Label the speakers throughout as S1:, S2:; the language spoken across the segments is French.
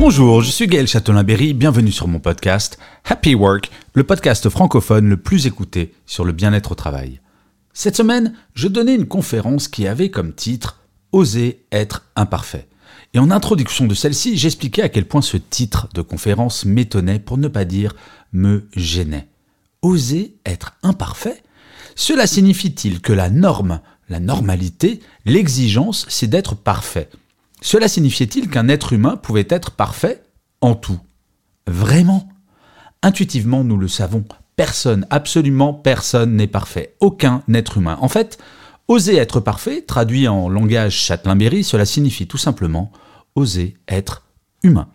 S1: Bonjour, je suis Gaël Châtelain-Berry, bienvenue sur mon podcast Happy Work, le podcast francophone le plus écouté sur le bien-être au travail. Cette semaine, je donnais une conférence qui avait comme titre Oser être imparfait. Et en introduction de celle-ci, j'expliquais à quel point ce titre de conférence m'étonnait, pour ne pas dire me gênait. Oser être imparfait? Cela signifie-t-il que la norme, la normalité, l'exigence, c'est d'être parfait? Cela signifiait-il qu'un être humain pouvait être parfait en tout? Vraiment? Intuitivement, nous le savons, personne, absolument personne n'est parfait. Aucun être humain. En fait, Oser être parfait, traduit en langage Châtelain-Berry, cela signifie tout simplement oser être humain.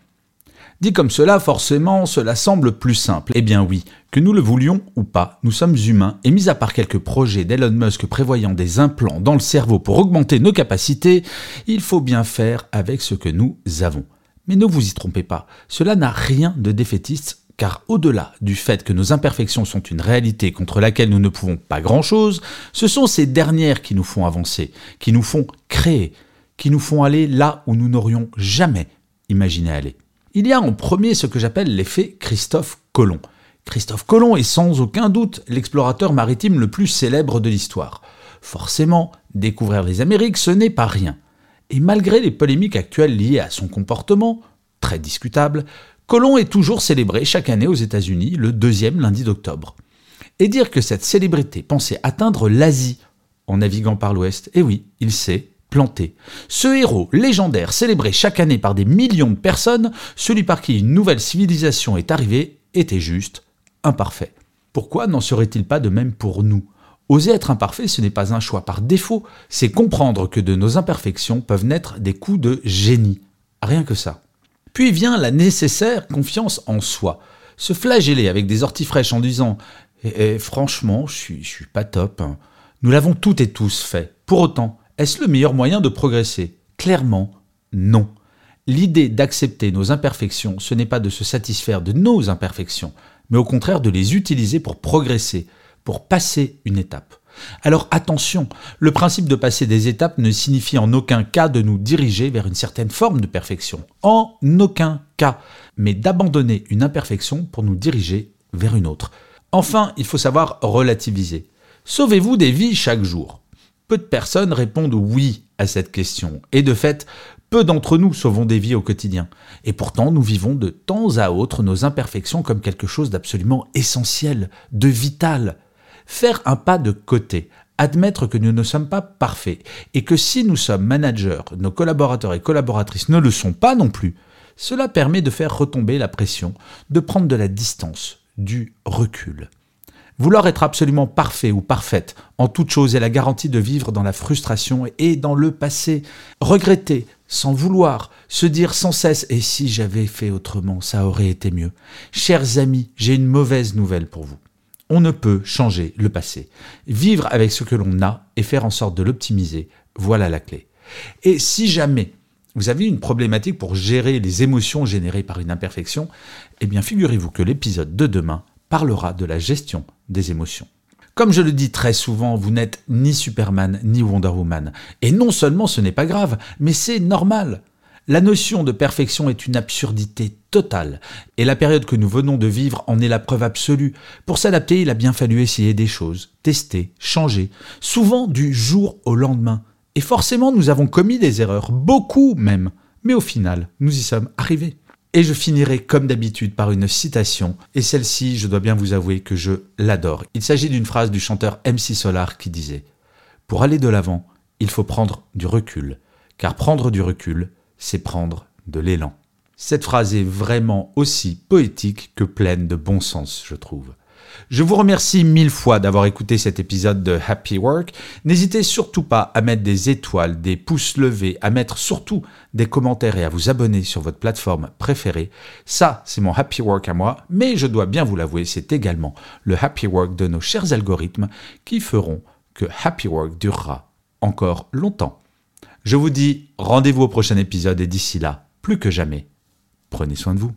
S1: Dit comme cela, forcément, cela semble plus simple. Eh bien oui, que nous le voulions ou pas, nous sommes humains, et mis à part quelques projets d'Elon Musk prévoyant des implants dans le cerveau pour augmenter nos capacités, il faut bien faire avec ce que nous avons. Mais ne vous y trompez pas, cela n'a rien de défaitiste car au-delà du fait que nos imperfections sont une réalité contre laquelle nous ne pouvons pas grand-chose, ce sont ces dernières qui nous font avancer, qui nous font créer, qui nous font aller là où nous n'aurions jamais imaginé aller. Il y a en premier ce que j'appelle l'effet Christophe Colomb. Christophe Colomb est sans aucun doute l'explorateur maritime le plus célèbre de l'histoire. Forcément, découvrir les Amériques, ce n'est pas rien. Et malgré les polémiques actuelles liées à son comportement, très discutable, Colomb est toujours célébré chaque année aux États-Unis le deuxième lundi d'octobre. Et dire que cette célébrité pensait atteindre l'Asie en naviguant par l'Ouest, eh oui, il s'est Ce héros légendaire célébré chaque année par des millions de personnes, celui par qui une nouvelle civilisation est arrivée, était juste imparfait. Pourquoi n'en serait-il pas de même pour nous? Oser être imparfait, ce n'est pas un choix par défaut, c'est comprendre que de nos imperfections peuvent naître des coups de génie. Rien que ça. Puis vient la nécessaire confiance en soi. Se flageller avec des orties fraîches en disant eh, eh, Franchement, je suis, je suis pas top. hein. Nous l'avons toutes et tous fait. Pour autant, est-ce le meilleur moyen de progresser? Clairement, non. L'idée d'accepter nos imperfections, ce n'est pas de se satisfaire de nos imperfections, mais au contraire de les utiliser pour progresser, pour passer une étape. Alors attention, le principe de passer des étapes ne signifie en aucun cas de nous diriger vers une certaine forme de perfection. En aucun cas. Mais d'abandonner une imperfection pour nous diriger vers une autre. Enfin, il faut savoir relativiser. Sauvez-vous des vies chaque jour? Peu de personnes répondent oui à cette question. Et de fait, peu d'entre nous sauvons des vies au quotidien. Et pourtant, nous vivons de temps à autre nos imperfections comme quelque chose d'absolument essentiel, de vital faire un pas de côté, admettre que nous ne sommes pas parfaits et que si nous sommes managers, nos collaborateurs et collaboratrices ne le sont pas non plus, cela permet de faire retomber la pression, de prendre de la distance, du recul. Vouloir être absolument parfait ou parfaite en toute chose est la garantie de vivre dans la frustration et dans le passé. Regretter, sans vouloir, se dire sans cesse et si j'avais fait autrement, ça aurait été mieux. Chers amis, j'ai une mauvaise nouvelle pour vous. On ne peut changer le passé. Vivre avec ce que l'on a et faire en sorte de l'optimiser, voilà la clé. Et si jamais vous avez une problématique pour gérer les émotions générées par une imperfection, eh bien figurez-vous que l'épisode de demain parlera de la gestion des émotions. Comme je le dis très souvent, vous n'êtes ni Superman ni Wonder Woman. Et non seulement ce n'est pas grave, mais c'est normal. La notion de perfection est une absurdité totale, et la période que nous venons de vivre en est la preuve absolue. Pour s'adapter, il a bien fallu essayer des choses, tester, changer, souvent du jour au lendemain. Et forcément, nous avons commis des erreurs, beaucoup même, mais au final, nous y sommes arrivés. Et je finirai comme d'habitude par une citation, et celle-ci, je dois bien vous avouer que je l'adore. Il s'agit d'une phrase du chanteur MC Solar qui disait Pour aller de l'avant, il faut prendre du recul, car prendre du recul, c'est prendre de l'élan. Cette phrase est vraiment aussi poétique que pleine de bon sens, je trouve. Je vous remercie mille fois d'avoir écouté cet épisode de Happy Work. N'hésitez surtout pas à mettre des étoiles, des pouces levés, à mettre surtout des commentaires et à vous abonner sur votre plateforme préférée. Ça, c'est mon Happy Work à moi, mais je dois bien vous l'avouer, c'est également le Happy Work de nos chers algorithmes qui feront que Happy Work durera encore longtemps. Je vous dis rendez-vous au prochain épisode et d'ici là, plus que jamais, prenez soin de vous.